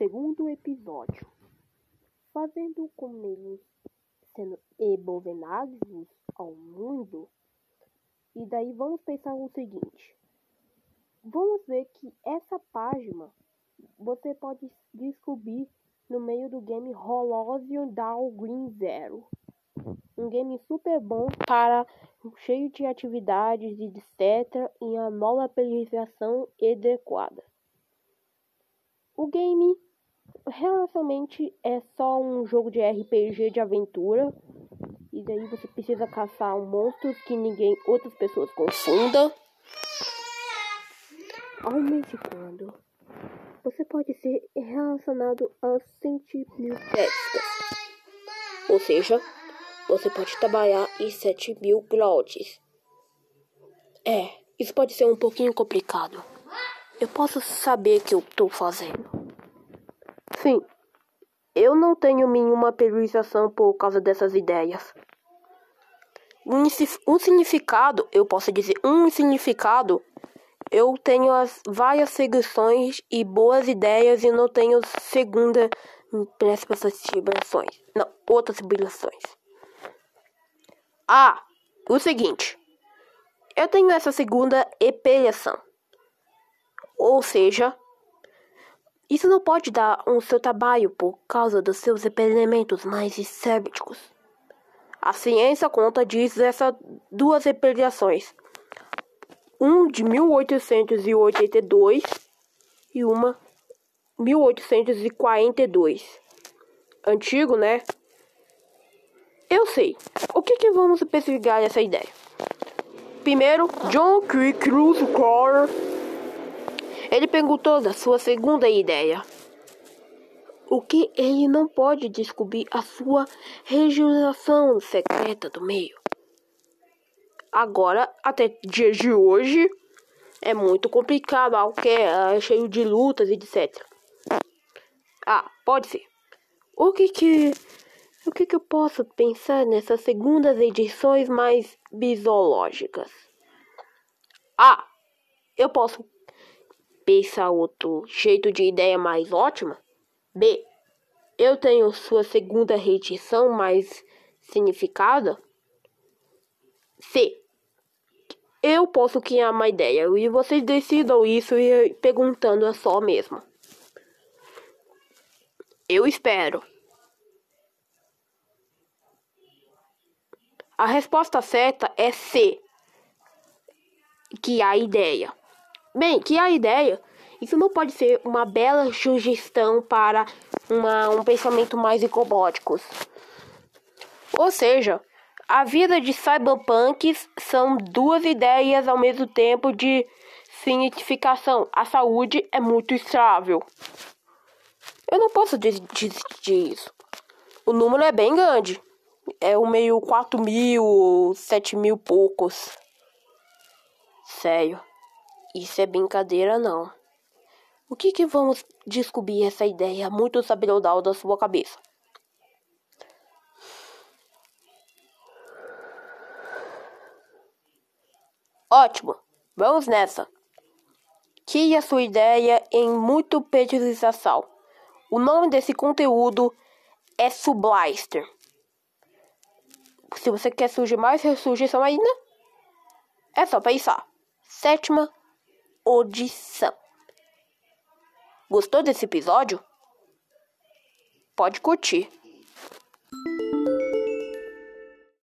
segundo episódio, fazendo com eles sendo abovenados ao mundo. E daí vamos pensar o seguinte: vamos ver que essa página você pode descobrir no meio do game Horizon Dawn Green Zero. Um game super bom para cheio de atividades e etc. e a nova atualização adequada. O game realmente é só um jogo de RPG de aventura. E daí você precisa caçar monstros que ninguém, outras pessoas confundam. Aumente quando você pode ser relacionado a 100 mil pescas. Ou seja, você pode trabalhar em 7 mil grotes. É, isso pode ser um pouquinho complicado. Eu posso saber o que eu estou fazendo. Sim, eu não tenho nenhuma periodização por causa dessas ideias. Um, significado, eu posso dizer, um significado, eu tenho as várias seguições e boas ideias e não tenho segunda essas civilizações. Não, outras civilizações. Ah, o seguinte. Eu tenho essa segunda epilhação. Ou seja, isso não pode dar um seu trabalho por causa dos seus elementos mais sépticos. A ciência conta diz essas duas epilhações. Um de 1882 e uma 1842. Antigo, né? Eu sei. O que, que vamos pesquisar essa ideia? Primeiro, John Cruz Core. Ele perguntou da sua segunda ideia. O que ele não pode descobrir a sua regeneração secreta do meio. Agora, até dia de hoje, é muito complicado, algo que é cheio de lutas e etc. Ah, pode ser. O que que o que, que eu posso pensar nessas segundas edições mais bisológicas? Ah, eu posso pensar outro jeito de ideia mais ótima? B. Eu tenho sua segunda edição mais significada? C. Eu posso criar uma ideia e vocês decidam isso e perguntando é só mesmo. Eu espero. A resposta certa é C. Que a ideia. Bem, que a ideia. Isso não pode ser uma bela sugestão para uma, um pensamento mais ecobóticos. Ou seja, a vida de cyberpunks são duas ideias ao mesmo tempo de significação. A saúde é muito estável. Eu não posso desistir disso. O número é bem grande é o meio 4 mil, 7 mil poucos. Sério, isso é brincadeira não. O que que vamos descobrir essa ideia muito sabedor da sua cabeça? Ótimo, vamos nessa. Que a sua ideia em muito petilização. O nome desse conteúdo é Sublister. Se você quer surgir mais ressurgição ainda, é só pensar. Sétima audição. Gostou desse episódio? Pode curtir.